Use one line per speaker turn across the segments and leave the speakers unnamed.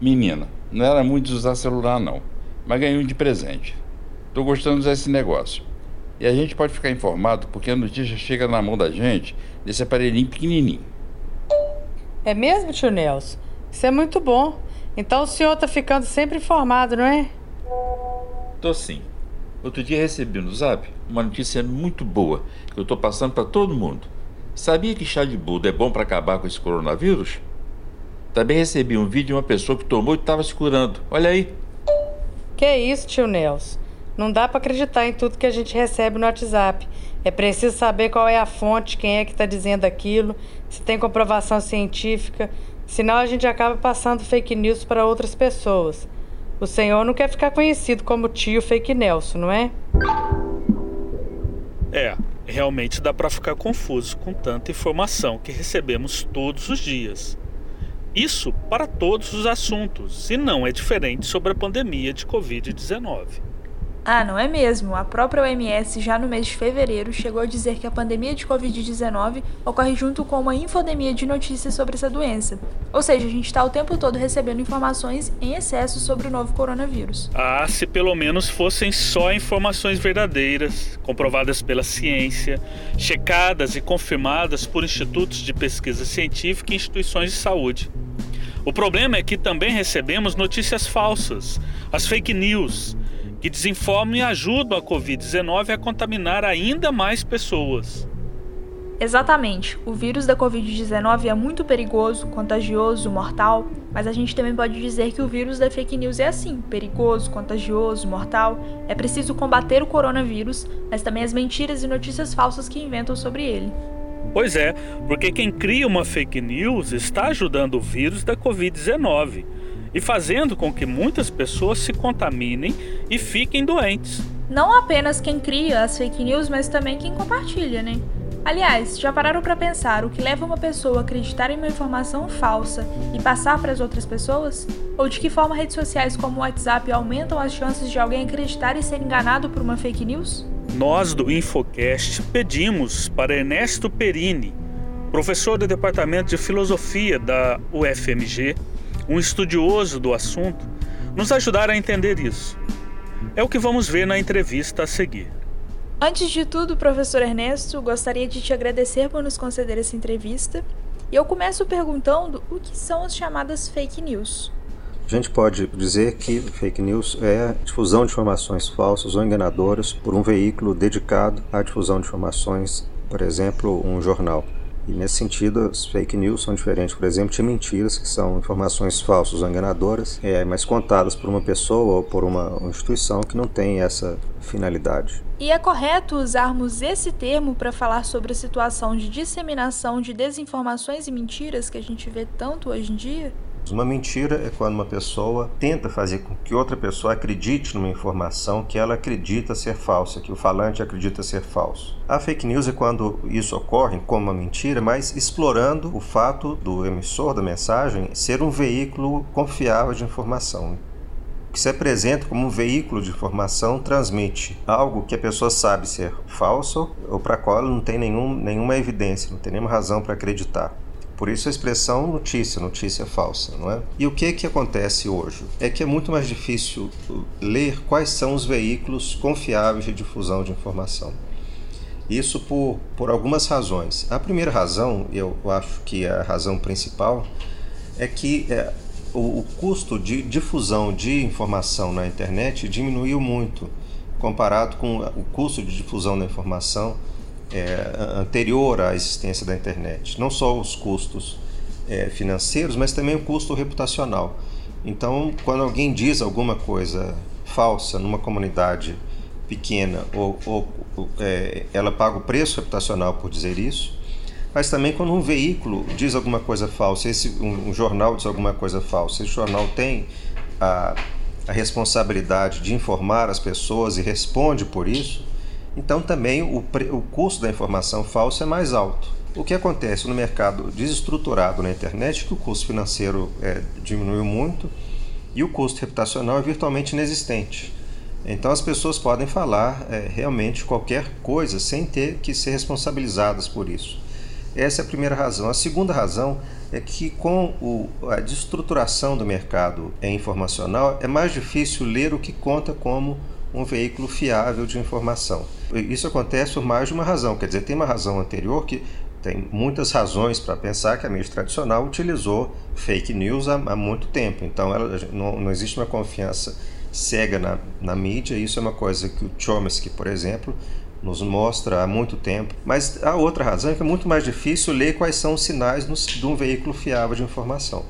Menina, não era muito de usar celular não, mas ganhei um de presente. Tô gostando de usar esse negócio. E a gente pode ficar informado porque a notícia chega na mão da gente desse aparelhinho pequenininho.
É mesmo, tio Nelson? Isso é muito bom. Então o senhor tá ficando sempre informado, não é?
Tô sim. Outro dia recebi no zap uma notícia muito boa que eu tô passando para todo mundo. Sabia que chá de Buda é bom para acabar com esse coronavírus? Também recebi um vídeo de uma pessoa que tomou e estava se curando. Olha aí.
Que isso, tio Nelson? Não dá para acreditar em tudo que a gente recebe no WhatsApp. É preciso saber qual é a fonte, quem é que está dizendo aquilo, se tem comprovação científica, senão a gente acaba passando fake news para outras pessoas. O senhor não quer ficar conhecido como tio fake Nelson, não é?
É, realmente dá para ficar confuso com tanta informação que recebemos todos os dias. Isso para todos os assuntos, e não é diferente sobre a pandemia de Covid-19.
Ah, não é mesmo? A própria OMS, já no mês de fevereiro, chegou a dizer que a pandemia de Covid-19 ocorre junto com uma infodemia de notícias sobre essa doença. Ou seja, a gente está o tempo todo recebendo informações em excesso sobre o novo coronavírus.
Ah, se pelo menos fossem só informações verdadeiras, comprovadas pela ciência, checadas e confirmadas por institutos de pesquisa científica e instituições de saúde. O problema é que também recebemos notícias falsas, as fake news que desinformam e ajudam a Covid-19 a contaminar ainda mais pessoas.
Exatamente. O vírus da Covid-19 é muito perigoso, contagioso, mortal, mas a gente também pode dizer que o vírus da fake news é assim: perigoso, contagioso, mortal. É preciso combater o coronavírus, mas também as mentiras e notícias falsas que inventam sobre ele.
Pois é, porque quem cria uma fake news está ajudando o vírus da Covid-19 e fazendo com que muitas pessoas se contaminem e fiquem doentes.
Não apenas quem cria as fake news, mas também quem compartilha, né? Aliás, já pararam para pensar o que leva uma pessoa a acreditar em uma informação falsa e passar para as outras pessoas? Ou de que forma redes sociais como o WhatsApp aumentam as chances de alguém acreditar e ser enganado por uma fake news?
Nós do Infocast pedimos para Ernesto Perini, professor do Departamento de Filosofia da UFMG, um estudioso do assunto, nos ajudar a entender isso. É o que vamos ver na entrevista a seguir.
Antes de tudo, professor Ernesto, gostaria de te agradecer por nos conceder essa entrevista. E eu começo perguntando o que são as chamadas fake news.
A gente pode dizer que fake news é a difusão de informações falsas ou enganadoras por um veículo dedicado à difusão de informações, por exemplo, um jornal. E nesse sentido, as fake news são diferentes, por exemplo, de mentiras, que são informações falsas ou enganadoras, é, mas contadas por uma pessoa ou por uma instituição que não tem essa finalidade.
E é correto usarmos esse termo para falar sobre a situação de disseminação de desinformações e mentiras que a gente vê tanto hoje em dia?
Uma mentira é quando uma pessoa tenta fazer com que outra pessoa acredite numa informação que ela acredita ser falsa, que o falante acredita ser falso. A fake news é quando isso ocorre como uma mentira, mas explorando o fato do emissor da mensagem ser um veículo confiável de informação que se apresenta como um veículo de informação transmite algo que a pessoa sabe ser falso ou para qual não tem nenhum, nenhuma evidência, não tem nenhuma razão para acreditar. Por isso a expressão notícia, notícia falsa, não é? E o que que acontece hoje? É que é muito mais difícil ler quais são os veículos confiáveis de difusão de informação. Isso por, por algumas razões. A primeira razão, eu acho que é a razão principal, é que é, o, o custo de difusão de informação na internet diminuiu muito comparado com o custo de difusão da informação é, anterior à existência da internet. Não só os custos é, financeiros, mas também o custo reputacional. Então, quando alguém diz alguma coisa falsa numa comunidade pequena, ou, ou é, ela paga o preço reputacional por dizer isso, mas também quando um veículo diz alguma coisa falsa, esse, um, um jornal diz alguma coisa falsa, esse jornal tem a, a responsabilidade de informar as pessoas e responde por isso, então também o, o custo da informação falsa é mais alto. O que acontece no mercado desestruturado na internet que o custo financeiro é, diminuiu muito e o custo reputacional é virtualmente inexistente. Então as pessoas podem falar é, realmente qualquer coisa sem ter que ser responsabilizadas por isso. Essa é a primeira razão. A segunda razão é que com o, a destruturação do mercado informacional é mais difícil ler o que conta como um veículo fiável de informação. Isso acontece por mais de uma razão, quer dizer, tem uma razão anterior que tem muitas razões para pensar que a mídia tradicional utilizou fake news há, há muito tempo, então ela, não, não, existe uma confiança cega na, na mídia, isso é uma coisa que o Chomsky, por exemplo, nos mostra há muito tempo. Mas a outra razão é que é muito mais difícil ler quais são os sinais de um veículo fiável de informação.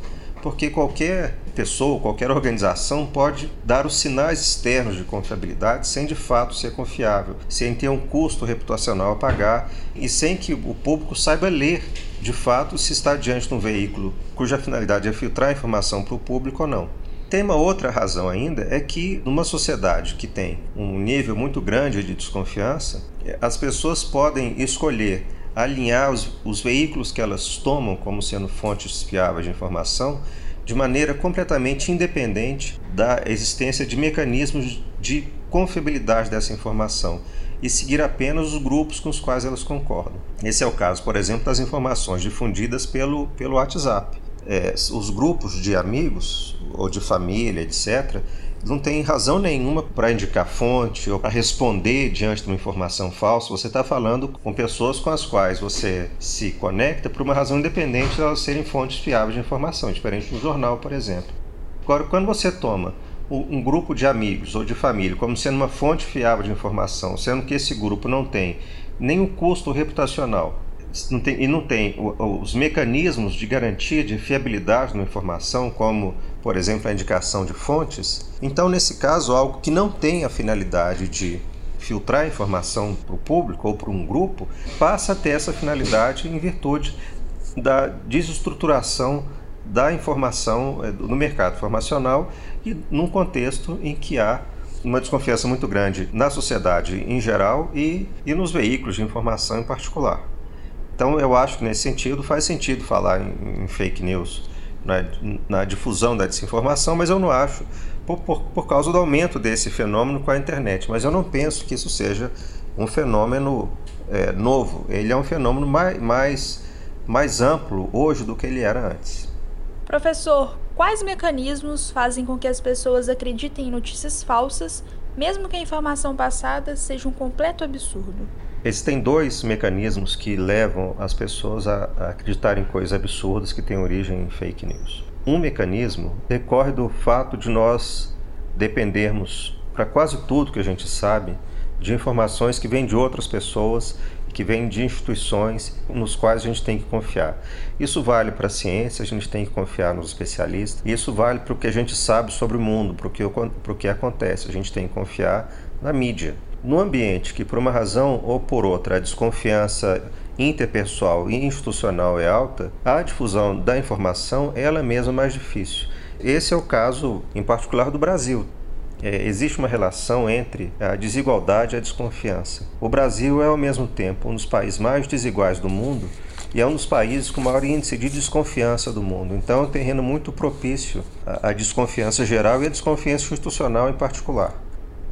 Porque qualquer pessoa, qualquer organização pode dar os sinais externos de confiabilidade sem de fato ser confiável, sem ter um custo reputacional a pagar e sem que o público saiba ler de fato se está diante de um veículo cuja finalidade é filtrar informação para o público ou não. Tem uma outra razão ainda, é que numa sociedade que tem um nível muito grande de desconfiança, as pessoas podem escolher alinhar os, os veículos que elas tomam como sendo fontes fiáveis de informação de maneira completamente independente da existência de mecanismos de confiabilidade dessa informação e seguir apenas os grupos com os quais elas concordam. Esse é o caso, por exemplo, das informações difundidas pelo, pelo WhatsApp é, os grupos de amigos ou de família, etc., não tem razão nenhuma para indicar fonte ou para responder diante de uma informação falsa. Você está falando com pessoas com as quais você se conecta por uma razão independente de elas serem fontes fiáveis de informação, diferente do jornal, por exemplo. Agora, quando você toma um grupo de amigos ou de família como sendo uma fonte fiável de informação, sendo que esse grupo não tem nenhum custo reputacional não tem, e não tem os mecanismos de garantia de fiabilidade na informação, como, por exemplo, a indicação de fontes, então, nesse caso, algo que não tem a finalidade de filtrar informação para o público ou para um grupo, passa a ter essa finalidade em virtude da desestruturação da informação eh, no mercado informacional e num contexto em que há uma desconfiança muito grande na sociedade em geral e, e nos veículos de informação em particular. Então eu acho que nesse sentido faz sentido falar em, em fake news, na, na, difusão da desinformação, mas eu não acho por, por, por, causa do aumento desse fenômeno com a internet. Mas eu não penso que isso seja um fenômeno é, novo. Ele é um fenômeno mais, mais, mais amplo hoje do que ele era antes.
Professor, quais mecanismos fazem com que as pessoas acreditem em notícias falsas, mesmo que a informação passada seja um completo absurdo?
Existem dois mecanismos que levam as pessoas a, acreditar em coisas absurdas que têm origem em fake news. Um mecanismo decorre do fato de nós dependermos, para quase tudo que a gente sabe, de informações que vêm de outras pessoas, que vêm de instituições nos quais a gente tem que confiar. Isso vale para a ciência, a gente tem que confiar nos especialistas. Isso vale para o que a gente sabe sobre o mundo, para o que acontece. A gente tem que confiar na mídia. No ambiente que, por uma razão ou por outra, a desconfiança interpessoal e institucional é alta, a difusão da informação é ela mesma mais difícil. Esse é o caso, em particular, do Brasil. É, existe uma relação entre a desigualdade e a desconfiança. O Brasil é, ao mesmo tempo, um dos países mais desiguais do mundo e é um dos países com maior índice de desconfiança do mundo. Então, é um terreno muito propício à desconfiança geral e à desconfiança institucional em particular.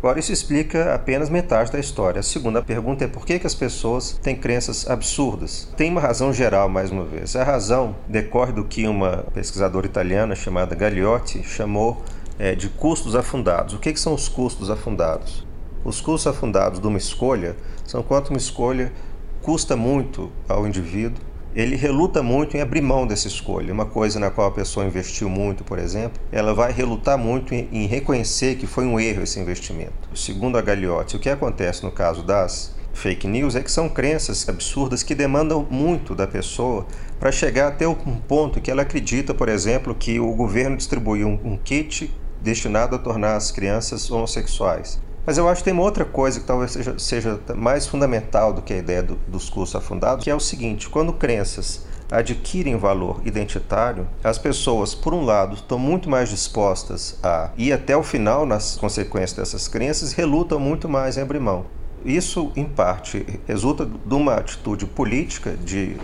Agora, isso explica apenas metade da história. A segunda pergunta é por que, que as pessoas têm crenças absurdas? Tem uma razão geral, mais uma vez. A razão decorre do que uma pesquisadora italiana chamada Gagliotti chamou é, de custos afundados. O que, que são os custos afundados? Os custos afundados de uma escolha são quanto uma escolha custa muito ao indivíduo ele reluta muito em abrir mão dessa escolha. Uma coisa na qual a pessoa investiu muito, por exemplo, ela vai relutar muito em, em reconhecer que foi um erro esse investimento. Segundo a Gagliotti, o que acontece no caso das fake news é que são crenças absurdas que demandam muito da pessoa para chegar até um ponto que ela acredita, por exemplo, que o governo distribuiu um, um kit destinado a tornar as crianças homossexuais. Mas eu acho que tem uma outra coisa que talvez seja, seja mais fundamental do que a ideia do, dos cursos afundados, que é o seguinte: quando crenças adquirem valor identitário, as pessoas, por um lado, estão muito mais dispostas a ir até o final nas consequências dessas crenças e relutam muito mais em abrir mão. Isso, em parte, resulta de uma atitude política, de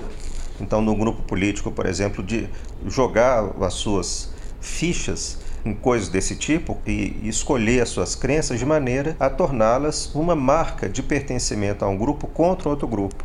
então, no grupo político, por exemplo, de jogar as suas fichas em coisas desse tipo e escolher as suas crenças de maneira a torná-las uma marca de pertencimento a um grupo contra outro grupo.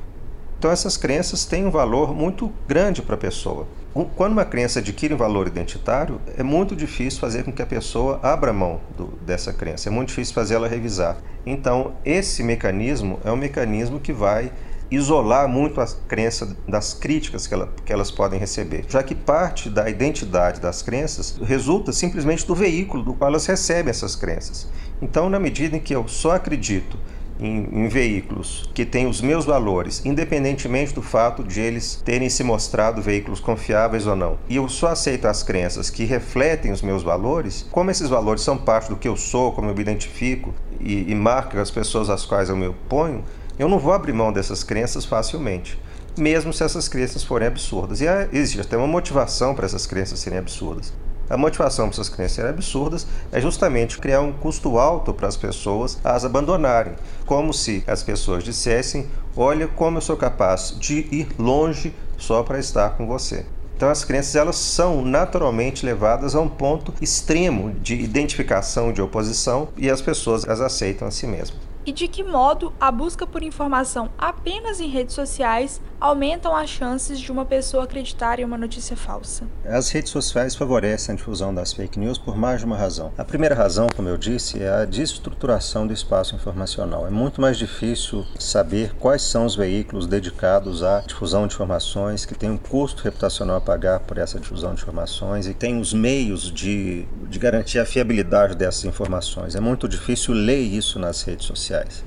Então essas crenças têm um valor muito grande para a pessoa. Quando uma crença adquire um valor identitário, é muito difícil fazer com que a pessoa abra mão do, dessa crença, é muito difícil fazer ela revisar. Então, esse mecanismo é um mecanismo que vai isolar muito a crença das críticas que, ela, que elas podem receber, já que parte da identidade das crenças resulta simplesmente do veículo do qual elas recebem essas crenças. Então, na medida em que eu só acredito em, em, veículos que têm os meus valores, independentemente do fato de eles terem se mostrado veículos confiáveis ou não. E eu só aceito as crenças que refletem os meus valores, como esses valores são parte do que eu sou, como eu me identifico e, e marcam as pessoas às quais eu me oponho, eu não vou abrir mão dessas crenças facilmente, mesmo se essas crenças forem absurdas. E existe até uma motivação para essas crenças serem absurdas. A motivação para essas crenças serem absurdas é justamente criar um custo alto para as pessoas as abandonarem, como se as pessoas dissessem: Olha como eu sou capaz de ir longe só para estar com você. Então as crenças elas são naturalmente levadas a um ponto extremo de identificação de oposição e as pessoas as aceitam a si mesmas
e de que modo a busca por informação apenas em redes sociais aumentam as chances de uma pessoa acreditar em uma notícia falsa.
As redes sociais favorecem a difusão das fake news por mais de uma razão. A primeira razão, como eu disse, é a desestruturação do espaço informacional. É muito mais difícil saber quais são os veículos dedicados à difusão de informações, que têm um custo reputacional a pagar por essa difusão de informações e tem os meios de, de garantir a fiabilidade dessas informações. É muito difícil ler isso nas redes sociais.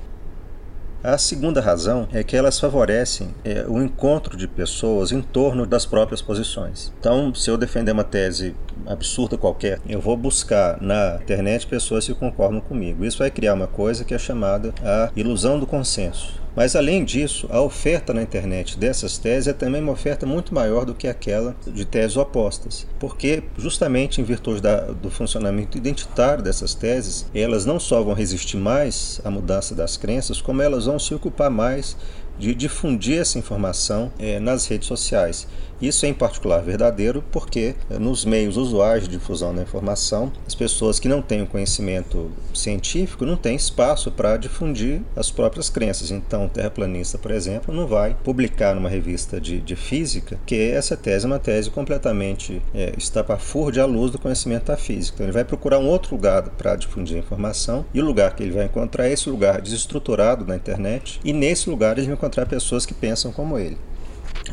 A segunda razão é que elas favorecem é, o encontro de pessoas em torno das próprias posições. Então, se eu defender uma tese absurda qualquer, eu vou buscar na internet pessoas que concordam comigo. Isso vai criar uma coisa que é chamada a ilusão do consenso. Mas além disso, a oferta na internet dessas teses é também uma oferta muito maior do que aquela de teses opostas, porque justamente em virtude da, do funcionamento identitário dessas teses, elas não só vão resistir mais à mudança das crenças, como elas vão se ocupar mais de difundir essa informação é, nas redes sociais. Isso é em particular verdadeiro porque eh, nos meios usuais de difusão da informação, as pessoas que não têm o conhecimento científico não têm espaço para difundir as próprias crenças. Então, o terraplanista, por exemplo, não vai publicar numa revista de, de física que essa tese é uma tese completamente é, estapafúrdia à luz do conhecimento da física. Então, ele vai procurar um outro lugar para difundir a informação e o lugar que ele vai encontrar é esse lugar desestruturado na internet e nesse lugar ele vai encontrar pessoas que pensam como ele.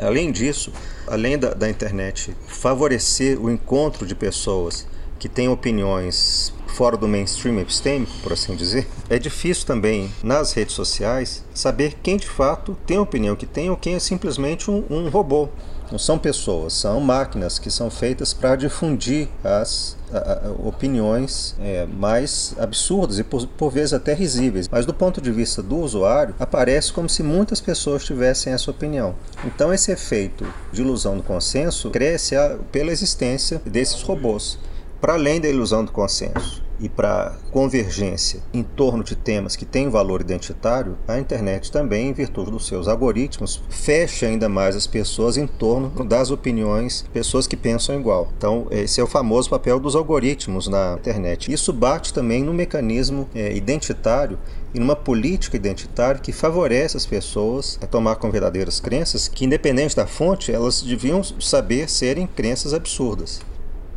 Além disso, além da, da internet favorecer o encontro de pessoas que têm opiniões fora do mainstream epistêmico, por assim dizer, é difícil também nas redes sociais saber quem de fato tem a opinião que tem ou quem é simplesmente um, um robô não são pessoas, são máquinas que são feitas para difundir as a, a, opiniões é, mais absurdas e por, por, vezes até risíveis. Mas do ponto de vista do usuário, aparece como se muitas pessoas tivessem essa opinião. Então esse efeito de ilusão do consenso cresce a, pela existência desses robôs, para além da ilusão do consenso e para convergência em torno de temas que têm valor identitário, a internet também, em virtude dos seus algoritmos, fecha ainda mais as pessoas em torno das opiniões, pessoas que pensam igual. Então, esse é o famoso papel dos algoritmos na internet. Isso bate também no mecanismo é, identitário e numa política identitária que favorece as pessoas a tomar com verdadeiras crenças que, independente da fonte, elas deviam saber serem crenças absurdas.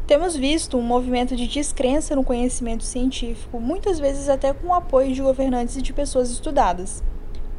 Temos visto um movimento de descrença no conhecimento científico, muitas vezes até com o apoio de governantes e de pessoas estudadas.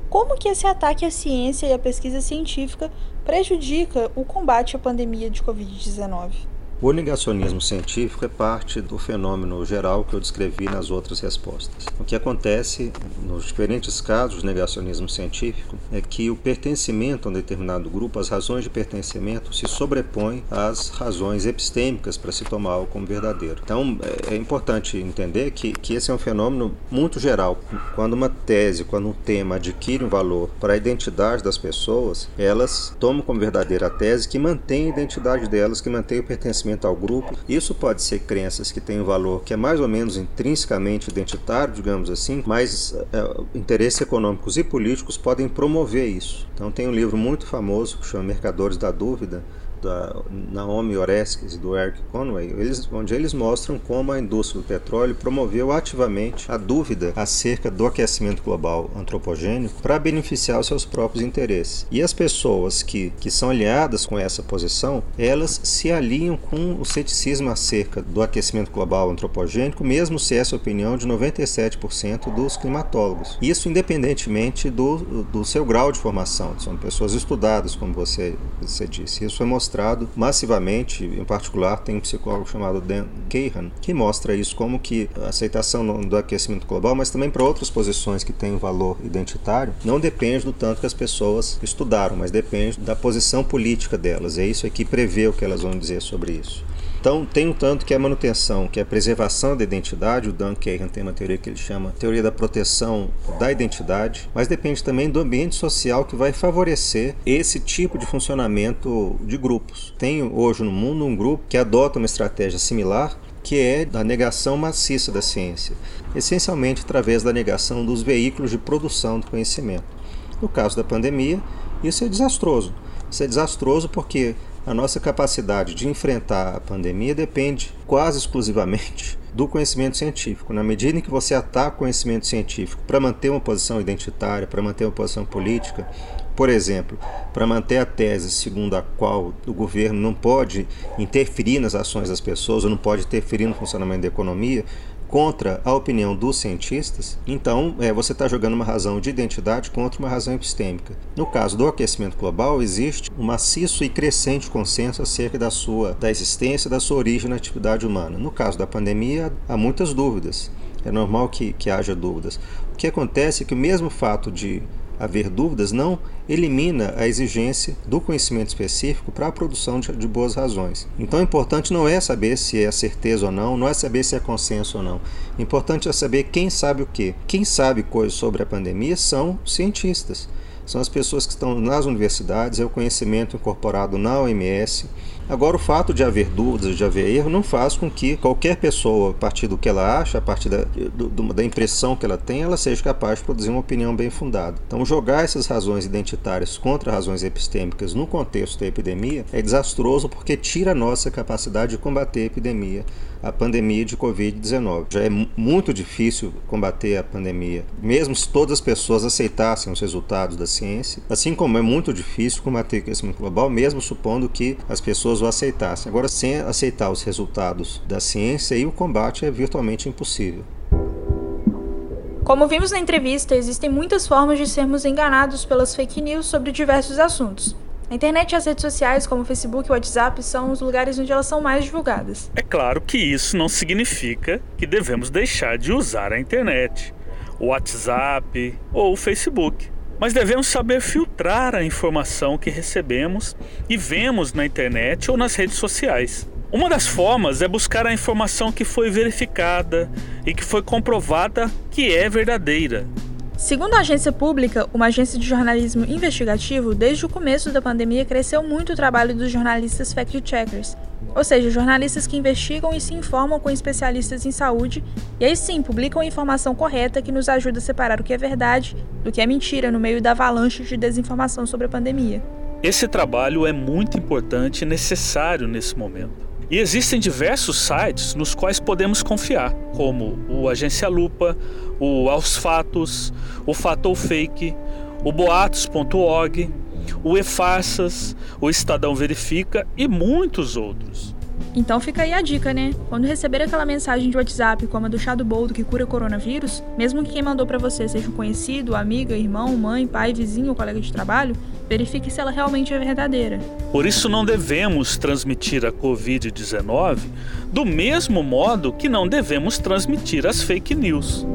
Como que esse ataque à ciência e à pesquisa científica prejudica o combate à pandemia de Covid-19?
O negacionismo científico é parte do fenômeno geral que eu descrevi nas outras respostas. O que acontece nos diferentes casos de negacionismo científico é que o pertencimento a um determinado grupo, as razões de pertencimento, se sobrepõem às razões epistêmicas para se tomar algo como verdadeiro. Então é, é importante entender que, que esse é um fenômeno muito geral. Quando uma tese, quando um tema adquire um valor para a identidade das pessoas, elas tomam como verdadeira a tese que mantém a identidade delas, que mantém o pertencimento pertencimento ao grupo. Isso pode ser crenças que têm um valor que é mais ou menos intrinsecamente identitário, digamos assim, mas é, interesses econômicos e políticos podem promover isso. Então tem um livro muito famoso que chama Mercadores da Dúvida, da Naomi Oreskes e do Eric Conway, eles, onde eles mostram como a indústria do petróleo promoveu ativamente a dúvida acerca do aquecimento global antropogênico para beneficiar os seus próprios interesses. E as pessoas que, que são aliadas com essa posição, elas se alinham com o ceticismo acerca do aquecimento global antropogênico, mesmo se essa opinião de 97% dos climatólogos. Isso independentemente do, do seu grau de formação, são pessoas estudadas, como você, você disse. Isso é mostrado massivamente, em particular tem um psicólogo chamado Dan Cahan, que mostra isso como que a aceitação do aquecimento global, mas também para outras posições que têm valor identitário, não depende do tanto que as pessoas estudaram, mas depende da posição política delas. É isso que prevê o que elas vão dizer sobre isso. Então, tem um tanto que é a manutenção, que é a preservação da identidade, o Dan Kagan tem uma teoria que ele chama teoria da proteção da identidade, mas depende também do ambiente social que vai favorecer esse tipo de funcionamento de grupos. Tem hoje no mundo um grupo que adota uma estratégia similar, que é da negação maciça da ciência, essencialmente através da negação dos veículos de produção do conhecimento. No caso da pandemia, isso é desastroso. Isso é desastroso porque a nossa capacidade de enfrentar a pandemia depende quase exclusivamente do conhecimento científico. Na medida em que você ataca o conhecimento científico para manter uma posição identitária, para manter uma posição política, por exemplo, para manter a tese segundo a qual o governo não pode interferir nas ações das pessoas ou não pode interferir no funcionamento da economia, contra a opinião dos cientistas, então é, você está jogando uma razão de identidade contra uma razão epistêmica. No caso do aquecimento global, existe um maciço e crescente consenso acerca da sua da existência, da sua origem na atividade humana. No caso da pandemia, há muitas dúvidas. É normal que, que haja dúvidas. O que acontece é que o mesmo fato de haver dúvidas não elimina a exigência do conhecimento específico para a produção de, de, boas razões. Então, o importante não é saber se é certeza ou não, não é saber se é consenso ou não. Importante é saber quem sabe o que. Quem sabe coisas sobre a pandemia são cientistas. São as pessoas que estão nas universidades, é o conhecimento incorporado na OMS, Agora, o fato de haver dúvidas, de haver erro, não faz com que qualquer pessoa, a partir do que ela acha, a partir da, do, da impressão que ela tem, ela seja capaz de produzir uma opinião bem fundada. Então, jogar essas razões identitárias contra razões epistêmicas no contexto da epidemia é desastroso porque tira a nossa capacidade de combater a epidemia a pandemia de Covid-19. Já é muito difícil combater a pandemia, mesmo se todas as pessoas aceitassem os resultados da ciência, assim como é muito difícil combater o aquecimento global, mesmo supondo que as pessoas o aceitassem. Agora, sem aceitar os resultados da ciência, aí o combate é virtualmente impossível.
Como vimos na entrevista, existem muitas formas de sermos enganados pelas fake news sobre diversos assuntos. A internet e as redes sociais, como o Facebook e o WhatsApp, são os lugares onde elas são mais divulgadas.
É claro que isso não significa que devemos deixar de usar a internet, o WhatsApp ou o Facebook. Mas devemos saber filtrar a informação que recebemos e vemos na internet ou nas redes sociais. Uma das formas é buscar a informação que foi verificada e que foi comprovada que é verdadeira,
Segundo a agência pública, uma agência de jornalismo investigativo, desde o começo da pandemia cresceu muito o trabalho dos jornalistas fact-checkers, ou seja, jornalistas que investigam e se informam com especialistas em saúde e aí sim publicam a informação correta que nos ajuda a separar o que é verdade do que é mentira no meio da avalanche de desinformação sobre a pandemia.
Esse trabalho é muito importante e necessário nesse momento. E existem diversos sites nos quais podemos confiar, como o Agência Lupa, o Aos Fatos, o Fatou Fake, o Boatos.org, o E-Farsas, o Estadão Verifica e muitos outros.
Então fica aí a dica, né? Quando receber aquela mensagem de WhatsApp como a do chá do boldo que cura coronavírus, mesmo que quem mandou para você seja um conhecido, amiga, irmão, mãe, pai, vizinho ou colega de trabalho, verifique se ela realmente é verdadeira.
Por isso não devemos transmitir a COVID-19 do mesmo modo que não devemos transmitir as fake news.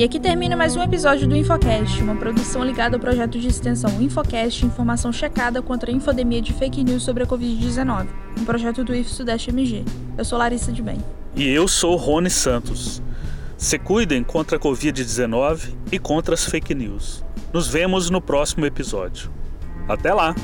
E aqui termina mais um episódio do Infocast, uma produção ligada ao projeto de extensão Infocast Informação Checada contra a Infodemia de Fake News sobre a Covid-19, um projeto do IF Sudeste MG. Eu sou Larissa de Bem.
E eu sou Rony Santos. Se cuidem contra a Covid-19 e contra as fake news. Nos vemos no próximo episódio. Até lá!